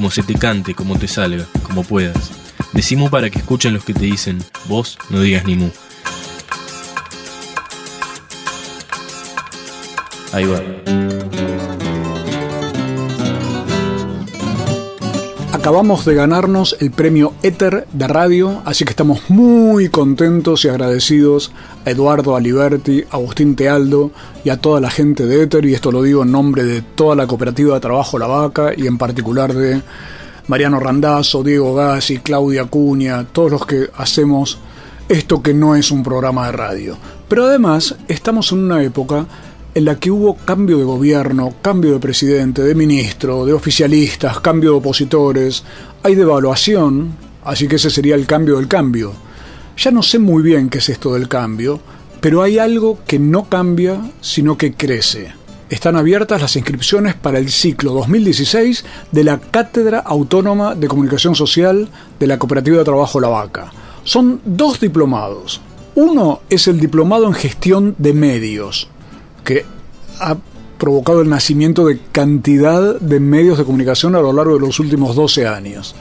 como se te cante, como te salga, como puedas. Decimos para que escuchen los que te dicen, vos no digas ni mu. Ahí va. Acabamos de ganarnos el premio Éter de radio, así que estamos muy contentos y agradecidos a Eduardo Aliberti, a Agustín Tealdo y a toda la gente de Éter, y esto lo digo en nombre de toda la cooperativa de trabajo La Vaca y en particular de Mariano Randazzo, Diego Gassi, Claudia Cuña, todos los que hacemos esto que no es un programa de radio. Pero además estamos en una época en la que hubo cambio de gobierno, cambio de presidente, de ministro, de oficialistas, cambio de opositores, hay devaluación, así que ese sería el cambio del cambio. Ya no sé muy bien qué es esto del cambio, pero hay algo que no cambia, sino que crece. Están abiertas las inscripciones para el ciclo 2016 de la Cátedra Autónoma de Comunicación Social de la Cooperativa de Trabajo La Vaca. Son dos diplomados. Uno es el diplomado en gestión de medios, que ha provocado el nacimiento de cantidad de medios de comunicación a lo largo de los últimos 12 años.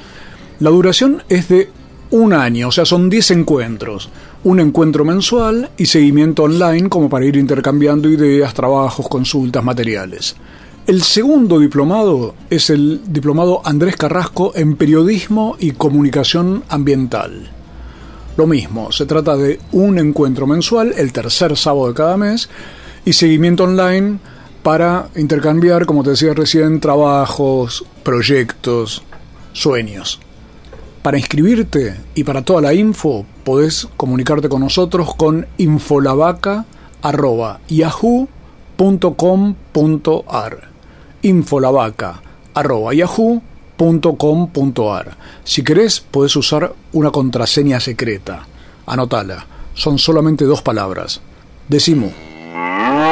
La duración es de un año, o sea, son 10 encuentros, un encuentro mensual y seguimiento online como para ir intercambiando ideas, trabajos, consultas, materiales. El segundo diplomado es el diplomado Andrés Carrasco en Periodismo y Comunicación Ambiental. Lo mismo, se trata de un encuentro mensual, el tercer sábado de cada mes, y seguimiento online para intercambiar, como te decía recién, trabajos, proyectos, sueños. Para inscribirte y para toda la info, podés comunicarte con nosotros con infolavaca.yahoo.com.ar infolavaca.yahoo.com.ar Si querés, podés usar una contraseña secreta. Anotala. Son solamente dos palabras. Decimo.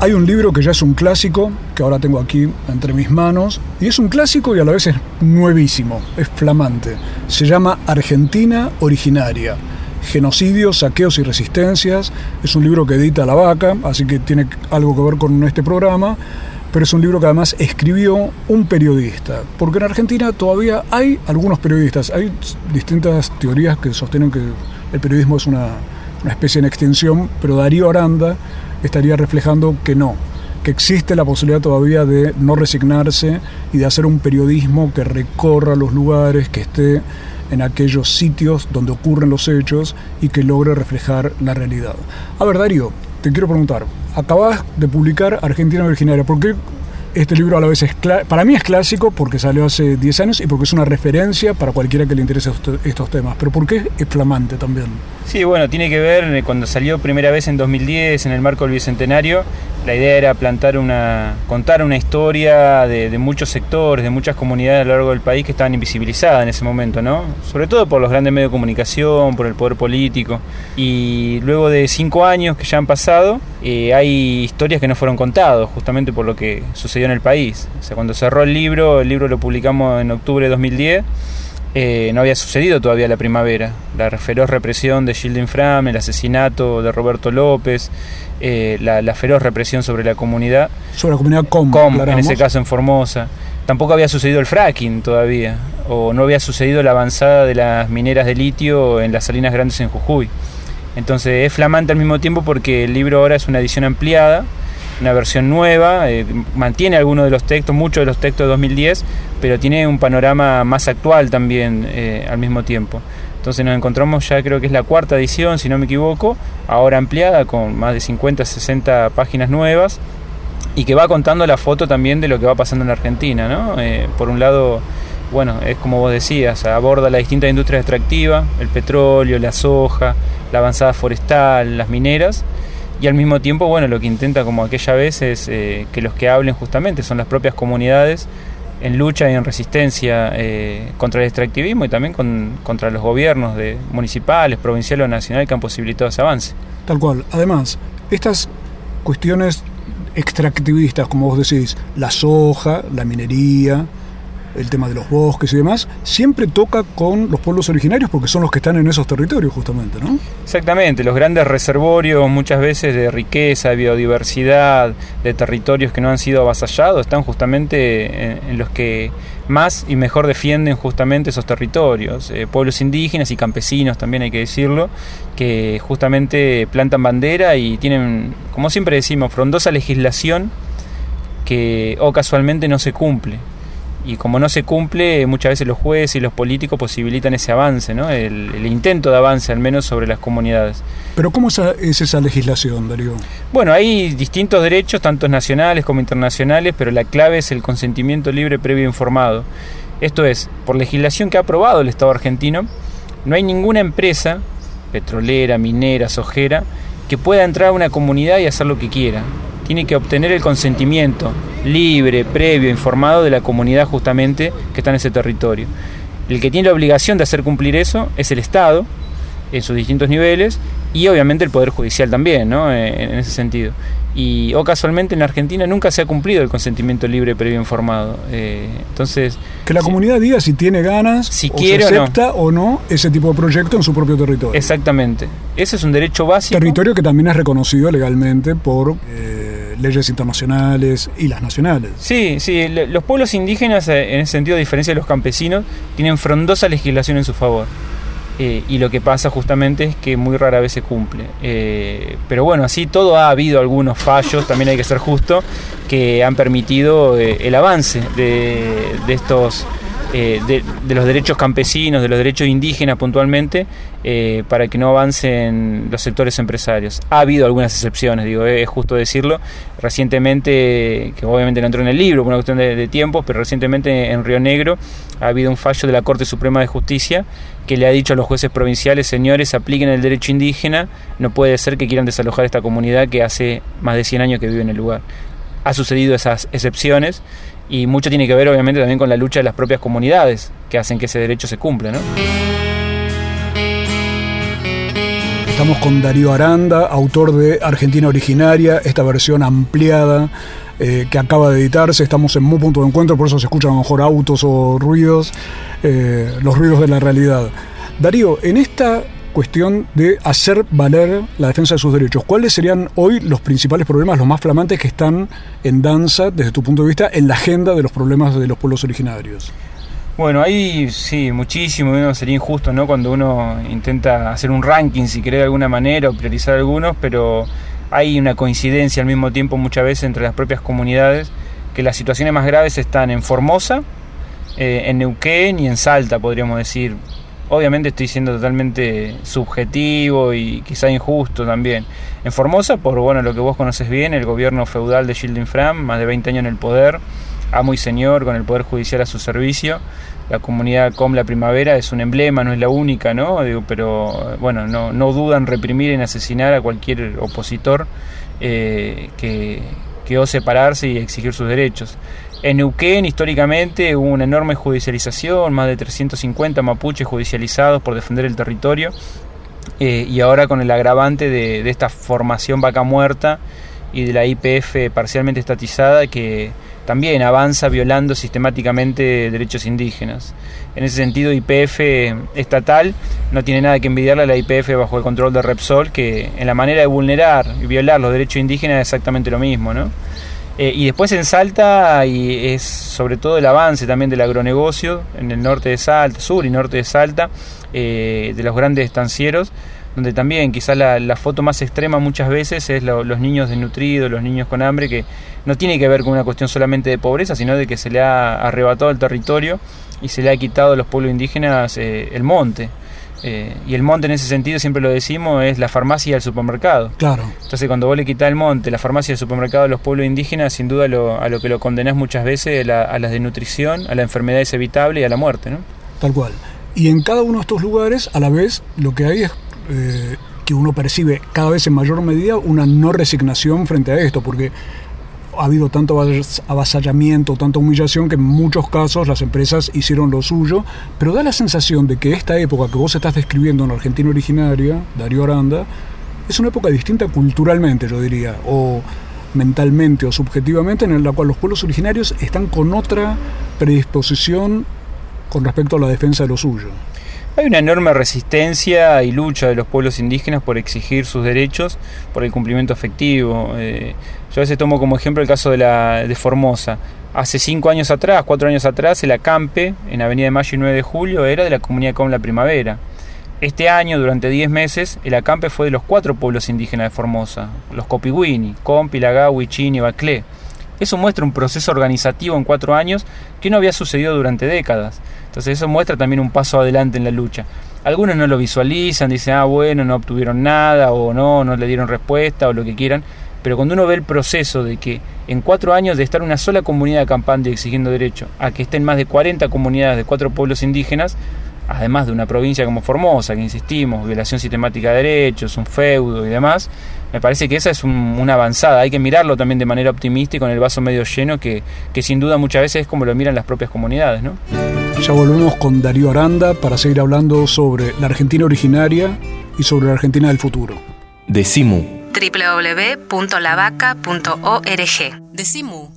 Hay un libro que ya es un clásico, que ahora tengo aquí entre mis manos, y es un clásico y a la vez es nuevísimo, es flamante. Se llama Argentina Originaria. Genocidios, saqueos y resistencias. Es un libro que edita La Vaca, así que tiene algo que ver con este programa, pero es un libro que además escribió un periodista, porque en Argentina todavía hay algunos periodistas, hay distintas teorías que sostienen que el periodismo es una, una especie en extinción, pero Darío Aranda estaría reflejando que no, que existe la posibilidad todavía de no resignarse y de hacer un periodismo que recorra los lugares, que esté en aquellos sitios donde ocurren los hechos y que logre reflejar la realidad. A ver, Darío, te quiero preguntar, acabas de publicar Argentina Originaria, ¿por qué este libro a la vez es para mí es clásico porque salió hace 10 años y porque es una referencia para cualquiera que le interese estos temas, pero ¿por qué es flamante también? Sí, bueno, tiene que ver eh, cuando salió primera vez en 2010 en el marco del Bicentenario, la idea era plantar una, contar una historia de, muchos sectores, de muchas comunidades a lo largo del país que estaban invisibilizadas en ese momento, ¿no? Sobre todo por los grandes medios de comunicación, por el poder político. Y luego de cinco años que ya han pasado, eh, hay historias que no fueron contadas, justamente por lo que sucedió en el país. O sea, cuando cerró el libro, el libro lo publicamos en octubre de 2010 eh, no había sucedido todavía la primavera. La feroz represión de Gilden Fram, el asesinato de Roberto López, eh, la, feroz represión sobre la comunidad. Sobre la comunidad Com, en ese caso en Formosa. Tampoco había sucedido el fracking todavía, o no había sucedido la avanzada de las mineras de litio en las salinas grandes en Jujuy. Entonces es flamante al mismo tiempo porque el libro ahora es una edición ampliada una versión nueva, eh, mantiene algunos de los textos, muchos de los textos de 2010, pero tiene un panorama más actual también eh, al mismo tiempo. Entonces nos encontramos ya creo que es la cuarta edición, si no me equivoco, ahora ampliada con más de 50, 60 páginas nuevas y que va contando la foto también de lo que va pasando en Argentina. ¿no? Eh, por un lado, bueno, es como vos decías, aborda la distinta industria extractiva, el petróleo, la soja, la avanzada forestal, las mineras, y al mismo tiempo, bueno, lo que intenta como aquella vez es eh, que los que hablen justamente son las propias comunidades en lucha y en resistencia eh, contra el extractivismo y también contra los gobiernos de, municipales, provinciales o nacionales que han posibilitado ese avance. Tal cual. Además, estas cuestiones extractivistas, como vos decís, la soja, la minería, el tema de los bosques y demás, siempre toca con los pueblos originarios porque son los que están en esos territorios justamente, ¿no? Exactamente, los grandes reservorios muchas veces de riqueza, de biodiversidad, de territorios que no han sido avasallados, están justamente en, los que más y mejor defienden justamente esos territorios. Eh, pueblos indígenas y campesinos también hay que decirlo, que justamente plantan bandera y tienen, como siempre decimos, frondosa legislación que o casualmente no se cumple y como no se cumple, muchas veces los jueces y los políticos posibilitan ese avance, ¿no? el, intento de avance al menos sobre las comunidades. Pero ¿cómo es esa legislación, Darío? Bueno, hay distintos derechos, tanto nacionales como internacionales, pero la clave es el consentimiento libre previo informado. Esto es, por legislación que ha aprobado el Estado argentino, no hay ninguna empresa, petrolera, minera, sojera, que pueda entrar a una comunidad y hacer lo que quiera tiene que obtener el consentimiento libre, previo, informado de la comunidad justamente que está en ese territorio. El que tiene la obligación de hacer cumplir eso es el Estado, en sus distintos niveles, y obviamente el Poder Judicial también, ¿no? Eh, en ese sentido. Y o casualmente en Argentina nunca se ha cumplido el consentimiento libre previo informado. Eh, entonces... Que la comunidad diga si tiene ganas, si quiere acepta o no. ese tipo de proyecto en su propio territorio. Exactamente. Ese es un derecho básico. Territorio que también es reconocido legalmente por... Eh, leyes internacionales y las nacionales. Sí, sí, los pueblos indígenas, eh, en ese sentido, a diferencia de los campesinos, tienen frondosa legislación en su favor. Eh, y lo que pasa justamente es que muy rara vez se cumple. Eh, pero bueno, así todo ha habido algunos fallos, también hay que ser justo, que han permitido el avance de, de estos eh, de, los derechos campesinos, de los derechos indígenas puntualmente, eh, para que no avancen los sectores empresarios. Ha habido algunas excepciones, digo, es justo decirlo. Recientemente, que obviamente no entró en el libro por una cuestión de, de tiempos, pero recientemente en Río Negro ha habido un fallo de la Corte Suprema de Justicia que le ha dicho a los jueces provinciales, señores, apliquen el derecho indígena, no puede ser que quieran desalojar esta comunidad que hace más de 100 años que vive en el lugar. Ha sucedido esas excepciones y mucho tiene que ver obviamente también con la lucha de las propias comunidades que hacen que ese derecho se cumpla. ¿no? Estamos con Darío Aranda, autor de Argentina Originaria, esta versión ampliada eh, que acaba de editarse. Estamos en muy punto de encuentro, por eso se escuchan a lo mejor autos o ruidos, eh, los ruidos de la realidad. Darío, en esta cuestión de hacer valer la defensa de sus derechos. ¿Cuáles serían hoy los principales problemas, los más flamantes que están en danza, desde tu punto de vista, en la agenda de los problemas de los pueblos originarios? Bueno, ahí sí, muchísimo, sería injusto, ¿no? Cuando uno intenta hacer un ranking, si quiere de alguna manera, o priorizar algunos, pero hay una coincidencia al mismo tiempo muchas veces entre las propias comunidades, que las situaciones más graves están en Formosa, eh, en Neuquén y en Salta, podríamos decir. Obviamente estoy siendo totalmente subjetivo y quizá injusto también. En Formosa, por bueno, lo que vos conoces bien, el gobierno feudal de Gilden Fram, más de 20 años en el poder, amo y señor, con el poder judicial a su servicio. La comunidad Com La Primavera es un emblema, no es la única, ¿no? pero bueno, no, no dudan reprimir y asesinar a cualquier opositor eh, que, que ose pararse y exigir sus derechos. En Neuquén históricamente hubo una enorme judicialización, más de 350 mapuches judicializados por defender el territorio eh, y ahora con el agravante de, esta formación vaca muerta y de la IPF parcialmente estatizada que también avanza violando sistemáticamente derechos indígenas. En ese sentido, IPF estatal no tiene nada que envidiarle a la IPF bajo el control de Repsol, que en la manera de vulnerar y violar los derechos indígenas es exactamente lo mismo. ¿no? Eh, y después en Salta y es sobre todo el avance también del agronegocio en el norte de Salta, sur y norte de Salta, eh, de los grandes estancieros, donde también quizás la, foto más extrema muchas veces es los niños desnutridos, los niños con hambre, que no tiene que ver con una cuestión solamente de pobreza, sino de que se le ha arrebatado el territorio y se le ha quitado a los pueblos indígenas eh, el monte. Eh, y el monte en ese sentido, siempre lo decimos, es la farmacia del supermercado. Claro. Entonces cuando vos le quitas el monte, la farmacia del supermercado a los pueblos indígenas, sin duda lo- a lo que lo condenás muchas veces a, la- a las desnutrición, a la enfermedad evitable y a la muerte. ¿no? Tal cual. Y en cada uno de estos lugares, a la vez, lo que hay es eh, que uno percibe cada vez en mayor medida una no resignación frente a esto, porque ha habido tanto avas- avasallamiento, tanta humillación, que en muchos casos las empresas hicieron lo suyo, pero da la sensación de que esta época que vos estás describiendo en Argentina originaria, Darío Aranda, es una época distinta culturalmente, yo diría, o mentalmente o subjetivamente, en la cual los pueblos originarios están con otra predisposición con respecto a la defensa de lo suyo. Hay una enorme resistencia y lucha de los pueblos indígenas por exigir sus derechos, por el cumplimiento efectivo. Eh, yo a veces tomo como ejemplo el caso de, la, de Formosa. Hace cinco años atrás, cuatro años atrás, el acampe en Avenida de Mayo y 9 de Julio era de la comunidad con la Primavera. Este año, durante 10 meses, el acampe fue de los cuatro pueblos indígenas de Formosa, los Copihuini, Compi, Lagawi, Chini y Baclé. Eso muestra un proceso organizativo en cuatro años que no había sucedido durante décadas. Entonces eso muestra también un paso adelante en la lucha. Algunos no lo visualizan, dicen, ah, bueno, no obtuvieron nada, o no, no le dieron respuesta, o lo que quieran. Pero cuando uno ve el proceso de que en cuatro años de estar una sola comunidad acampando y exigiendo derecho, a que estén más de 40 comunidades de cuatro pueblos indígenas, además de una provincia como Formosa, que insistimos, violación sistemática de derechos, un feudo y demás, me parece que esa es un- una avanzada. Hay que mirarlo también de manera optimista y con el vaso medio lleno, que, que sin duda muchas veces es como lo miran las propias comunidades. ¿no? Ya volvemos con Darío Aranda para seguir hablando sobre la Argentina originaria y sobre la Argentina del futuro. Decimu. www.lavaca.org. Decimu.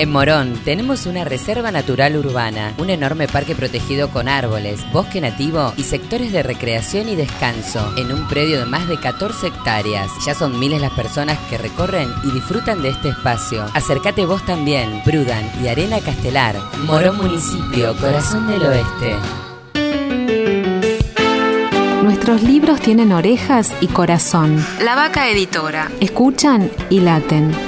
En Morón tenemos una reserva natural urbana, un enorme parque protegido con árboles, bosque nativo y sectores de recreación y descanso, en un predio de más de 14 hectáreas. Ya son miles las personas que recorren y disfrutan de este espacio. Acércate vos también, Prudan y Arena Castelar, Morón Municipio, Corazón del Oeste. Nuestros libros tienen orejas y corazón. La Vaca Editora. Escuchan y laten.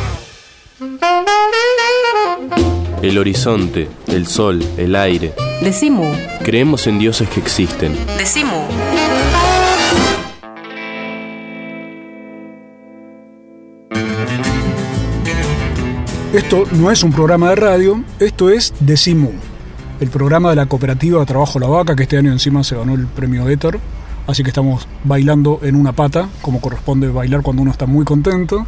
El horizonte, el sol, el aire. Decimu. Creemos en dioses que existen. Decimu. Esto no es un programa de radio, esto es Decimu, el programa de la cooperativa de Trabajo La Vaca, que este año encima se ganó el premio Éter. Así que estamos bailando en una pata, como corresponde bailar cuando uno está muy contento.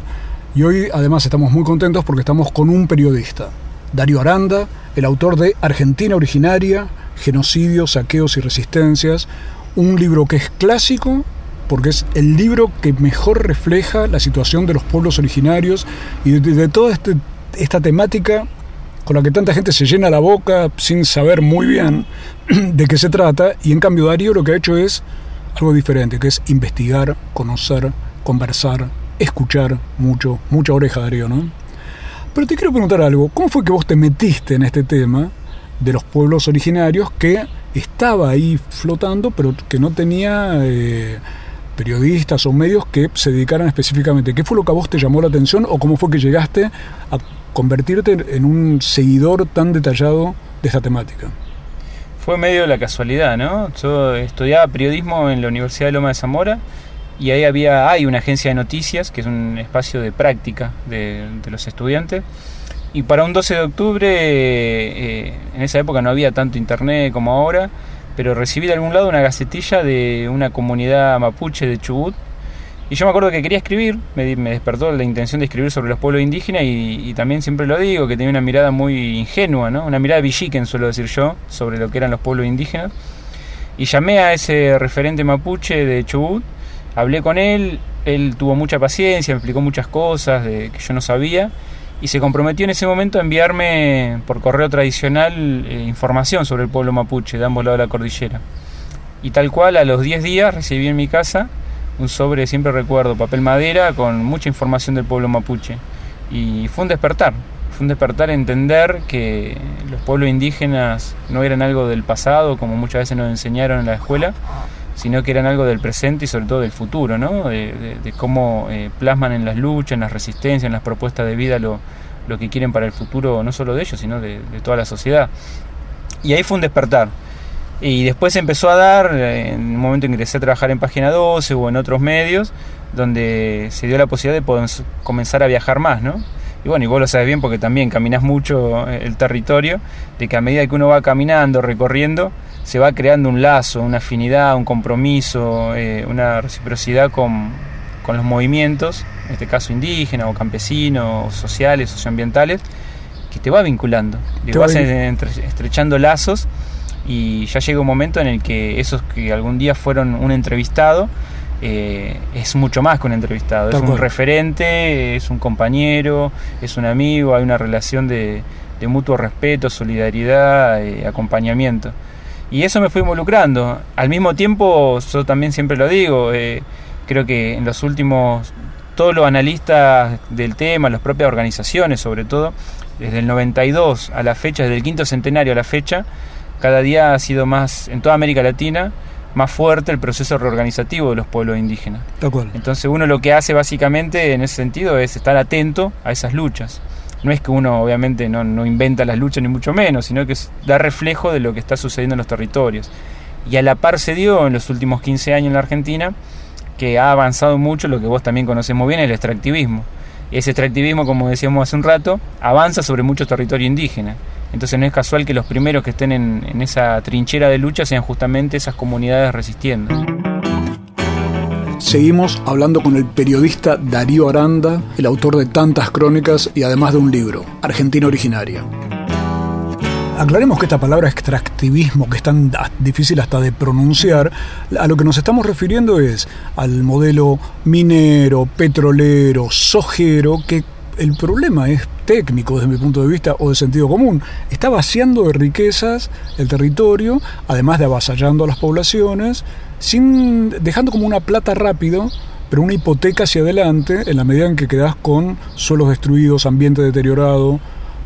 Y hoy además estamos muy contentos porque estamos con un periodista, Darío Aranda, el autor de Argentina Originaria, Genocidios, Saqueos y Resistencias, un libro que es clásico porque es el libro que mejor refleja la situación de los pueblos originarios y de, toda este- esta temática con la que tanta gente se llena la boca sin saber muy bien de qué se trata. Y en cambio Darío lo que ha hecho es algo diferente, que es investigar, conocer, conversar, escuchar mucho, mucha oreja Darío, ¿no? Pero te quiero preguntar algo, ¿cómo fue que vos te metiste en este tema de los pueblos originarios que estaba ahí flotando, pero que no tenía eh, periodistas o medios que se dedicaran específicamente? ¿Qué fue lo que a vos te llamó la atención o cómo fue que llegaste a convertirte en un seguidor tan detallado de esta temática? Fue medio la casualidad, ¿no? Yo estudiaba periodismo en la Universidad de Loma de Zamora y ahí había, hay una agencia de noticias, que es un espacio de práctica de, los estudiantes. Y para un 12 de octubre, eh, en esa época no había tanto internet como ahora, pero recibí de algún lado una gacetilla de una comunidad mapuche de Chubut. Y yo me acuerdo que quería escribir, me, despertó la intención de escribir sobre los pueblos indígenas y, y también siempre lo digo, que tenía una mirada muy ingenua, ¿no? una mirada villiquen, suelo decir yo, sobre lo que eran los pueblos indígenas. Y llamé a ese referente mapuche de Chubut, hablé con él, él tuvo mucha paciencia, me explicó muchas cosas de, que yo no sabía y se comprometió en ese momento a enviarme por correo tradicional eh, información sobre el pueblo mapuche de ambos lados de la cordillera. Y tal cual, a los 10 días recibí en mi casa un sobre, siempre recuerdo, papel madera con mucha información del pueblo mapuche. Y fue un despertar, fue un despertar entender que los pueblos indígenas no eran algo del pasado, como muchas veces nos enseñaron en la escuela, sino que eran algo del presente y sobre todo del futuro, ¿no? de, cómo eh, plasman en las luchas, en las resistencias, en las propuestas de vida lo, que quieren para el futuro, no solo de ellos, sino de, toda la sociedad. Y ahí fue un despertar. Y después empezó a dar, eh, en un momento empecé a trabajar en Página 12 o en otros medios, donde se dio la posibilidad de poder comenzar a viajar más, ¿no? Y bueno, y vos lo sabes bien porque también caminas mucho eh, el territorio, de que a medida que uno va caminando, recorriendo, se va creando un lazo, una afinidad, un compromiso, eh, una reciprocidad con, con, los movimientos, en este caso indígenas o campesinos, sociales, socioambientales, que te va vinculando, te, vas estrechando lazos y ya llega un momento en el que esos que algún día fueron un entrevistado, eh, es mucho más que un entrevistado, es un referente, es un compañero, es un amigo, hay una relación de, de mutuo respeto, solidaridad, eh, acompañamiento. Y eso me fue involucrando. Al mismo tiempo, yo también siempre lo digo, eh, creo que en los últimos, todos los analistas del tema, las propias organizaciones sobre todo, desde el 92 a la fecha, desde el quinto centenario a la fecha, cada día ha sido más, en toda América Latina, más fuerte el proceso reorganizativo de los pueblos indígenas. Entonces uno lo que hace básicamente en ese sentido es estar atento a esas luchas no es que uno obviamente no, inventa las luchas ni mucho menos, sino que da reflejo de lo que está sucediendo en los territorios. Y a la par se dio en los últimos 15 años en la Argentina que ha avanzado mucho lo que vos también conocés muy bien, el extractivismo. Ese extractivismo, como decíamos hace un rato, avanza sobre mucho territorio indígena. Entonces no es casual que los primeros que estén en, en esa trinchera de lucha sean justamente esas comunidades resistiendo. Seguimos hablando con el periodista Darío Aranda, el autor de tantas crónicas y además de un libro, Argentina Originaria. Aclaremos que esta palabra extractivismo, que es tan difícil hasta de pronunciar, a lo que nos estamos refiriendo es al modelo minero, petrolero, sojero, que el problema es técnico desde mi punto de vista o de sentido común. Está vaciando de riquezas el territorio, además de avasallando a las poblaciones, sin dejando como una plata rápido, pero una hipoteca hacia adelante en la medida en que quedas con suelos destruidos, ambiente deteriorado,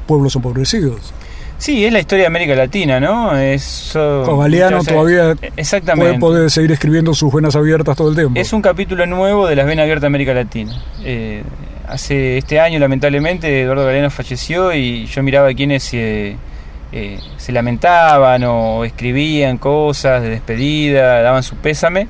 pueblos empobrecidos. Sí, es la historia de América Latina, ¿no? Galeano todavía exactamente. Puede, seguir escribiendo sus venas abiertas todo el tiempo. Es un capítulo nuevo de las venas abiertas de América Latina. Eh, hace este año, lamentablemente, Eduardo Galeano falleció y yo miraba a quienes eh, eh, se lamentaban o escribían cosas de despedida, daban su pésame.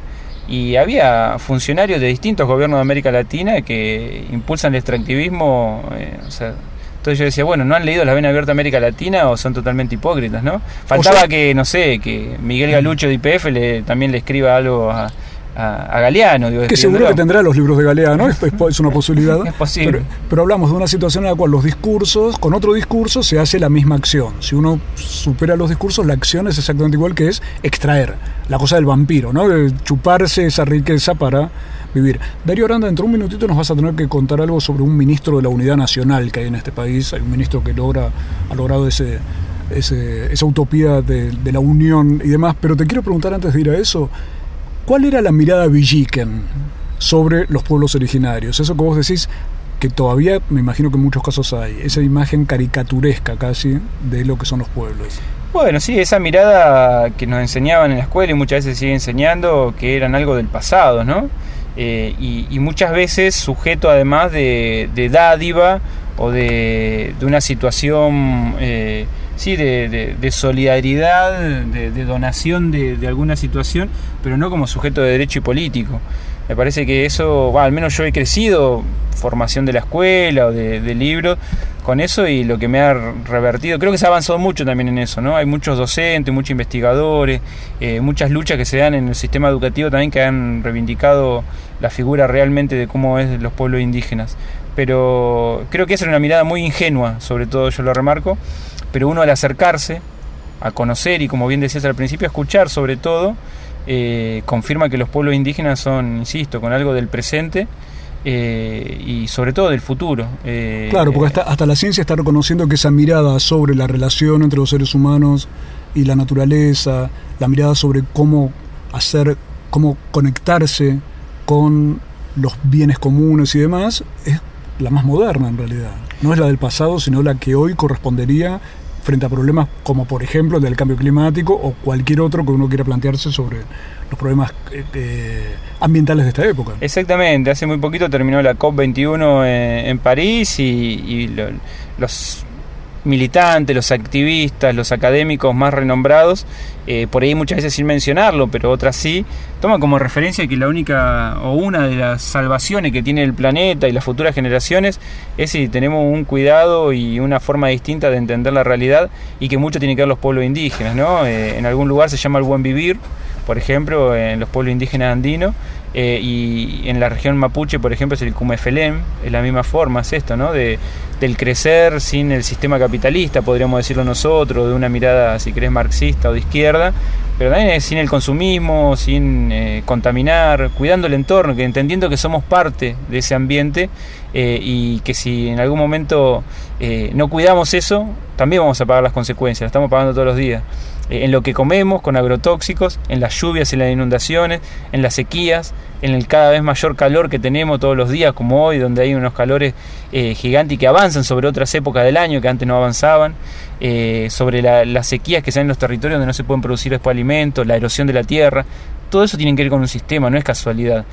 Y había funcionarios de distintos gobiernos de América Latina que impulsan el extractivismo. o sea, entonces yo decía, bueno, ¿no han leído La Vena Abierta América Latina o son totalmente hipócritas, no? Faltaba que, no sé, que Miguel Galucho de IPF le, también le escriba algo a, a, Galeano. que seguro que tendrá los libros de Galeano, es, una posibilidad. es posible. Pero, hablamos de una situación en la cual los discursos, con otro discurso se hace la misma acción. Si uno supera los discursos, la acción es exactamente igual que es extraer, la cosa del vampiro, ¿no? De chuparse esa riqueza para vivir. Darío Aranda, dentro de un minutito nos vas a tener que contar algo sobre un ministro de la unidad nacional que hay en este país. Hay un ministro que logra, ha logrado ese, esa utopía de, la unión y demás. Pero te quiero preguntar antes de ir a eso, ¿cuál era la mirada Villiquen sobre los pueblos originarios? Eso que vos decís que todavía me imagino que en muchos casos hay, esa imagen caricaturesca casi de lo que son los pueblos. Bueno, sí, esa mirada que nos enseñaban en la escuela y muchas veces sigue enseñando que eran algo del pasado, ¿no? Eh, y, muchas veces sujeto además de, dádiva o de, una situación eh, sí, de, solidaridad, de, donación de, alguna situación, pero no como sujeto de derecho y político. Me parece que eso, al menos yo he crecido, formación de la escuela o de, libros, con eso y lo que me ha revertido, creo que se ha avanzado mucho también en eso, ¿no? Hay muchos docentes, muchos investigadores, eh, muchas luchas que se dan en el sistema educativo también que han reivindicado la figura realmente de cómo es los pueblos indígenas. Pero creo que esa era una mirada muy ingenua, sobre todo yo lo remarco, pero uno al acercarse a conocer y como bien decías al principio, a escuchar sobre todo, eh, confirma que los pueblos indígenas son, insisto, con algo del presente eh, y sobre todo del futuro. Eh, claro, porque hasta, hasta la ciencia está reconociendo que esa mirada sobre la relación entre los seres humanos y la naturaleza, la mirada sobre cómo hacer, cómo conectarse con los bienes comunes y demás, es la más moderna en realidad. No es la del pasado, sino la que hoy correspondería frente a problemas como por ejemplo el del cambio climático o cualquier otro que uno quiera plantearse sobre los problemas eh, eh, ambientales de esta época. Exactamente, hace muy poquito terminó la COP21 en, París y, los militantes, los activistas, los académicos más renombrados, eh, por ahí muchas veces sin mencionarlo, pero otras sí, toman como referencia que la única o una de las salvaciones que tiene el planeta y las futuras generaciones es si tenemos un cuidado y una forma distinta de entender la realidad y que mucho tiene que ver los pueblos indígenas, ¿no? Eh, en algún lugar se llama el buen vivir, por ejemplo, en los pueblos indígenas andinos, eh, y en la región mapuche, por ejemplo, es el Cumefelem, es la misma forma, es esto, ¿no? De, del crecer sin el sistema capitalista, podríamos decirlo nosotros, de una mirada, si querés, marxista o de izquierda, pero también es sin el consumismo, sin eh, contaminar, cuidando el entorno, que entendiendo que somos parte de ese ambiente eh, y que si en algún momento no cuidamos eso, también vamos a pagar las consecuencias, las estamos pagando todos los días. Eh, en lo que comemos con agrotóxicos, en las lluvias y las inundaciones, en las sequías, en el cada vez mayor calor que tenemos todos los días, como hoy, donde hay unos calores eh, gigantes que avanzan sobre otras épocas del año que antes no avanzaban, eh, sobre las sequías que se dan en los territorios donde no se pueden producir después alimentos, la erosión de la tierra. Todo eso tiene que ver con un sistema, no es casualidad.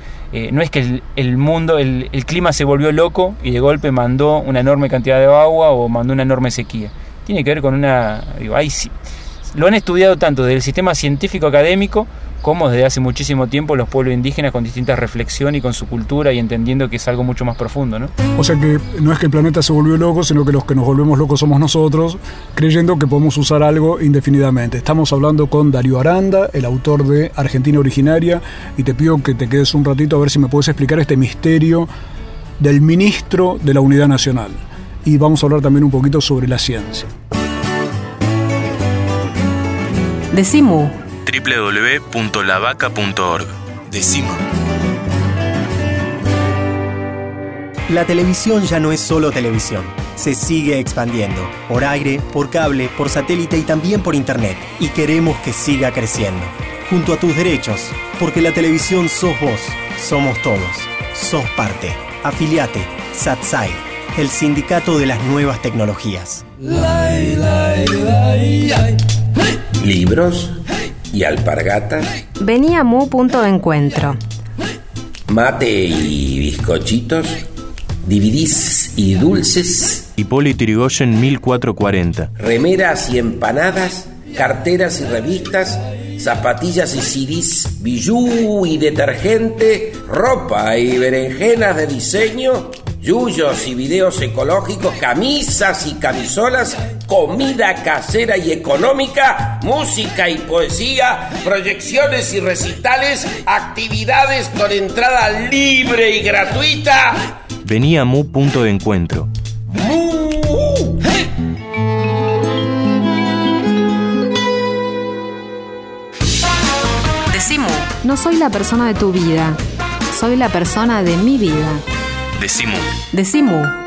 no es que el, mundo, el, clima se volvió loco y de golpe mandó una enorme cantidad de agua o mandó una enorme sequía. Tiene que ver con una... Digo, lo han estudiado tanto desde el sistema científico académico como desde hace muchísimo tiempo los pueblos indígenas con distintas reflexiones y con su cultura y entendiendo que es algo mucho más profundo. ¿no? O sea que no es que el planeta se volvió loco, sino que los que nos volvemos locos somos nosotros, creyendo que podemos usar algo indefinidamente. Estamos hablando con Darío Aranda, el autor de Argentina Originaria, y te pido que te quedes un ratito a ver si me puedes explicar este misterio del ministro de la Unidad Nacional. Y vamos a hablar también un poquito sobre la ciencia. Decimu. www.lavaca.org. Decimu. La televisión ya no es solo televisión. Se sigue expandiendo. Por aire, por cable, por satélite y también por internet. Y queremos que siga creciendo. Junto a tus derechos. Porque la televisión sos vos. Somos todos. Sos parte. Afiliate. SATSAI. El sindicato de las nuevas tecnologías libros y alpargata. Venía Mu punto de encuentro. Mate y bizcochitos. Dividís y dulces. Hipólito Yrigoyen 1440. Remeras y empanadas. Carteras y revistas. Zapatillas y CDs. Bijú y detergente. Ropa y berenjenas de diseño yuyos y videos ecológicos, camisas y camisolas, comida casera y económica, música y poesía, proyecciones y recitales, actividades con entrada libre y gratuita. Venía Mu punto de encuentro. Mu. Decimu. No soy la persona de tu vida, soy la persona de mi vida. Decimu. Decimu.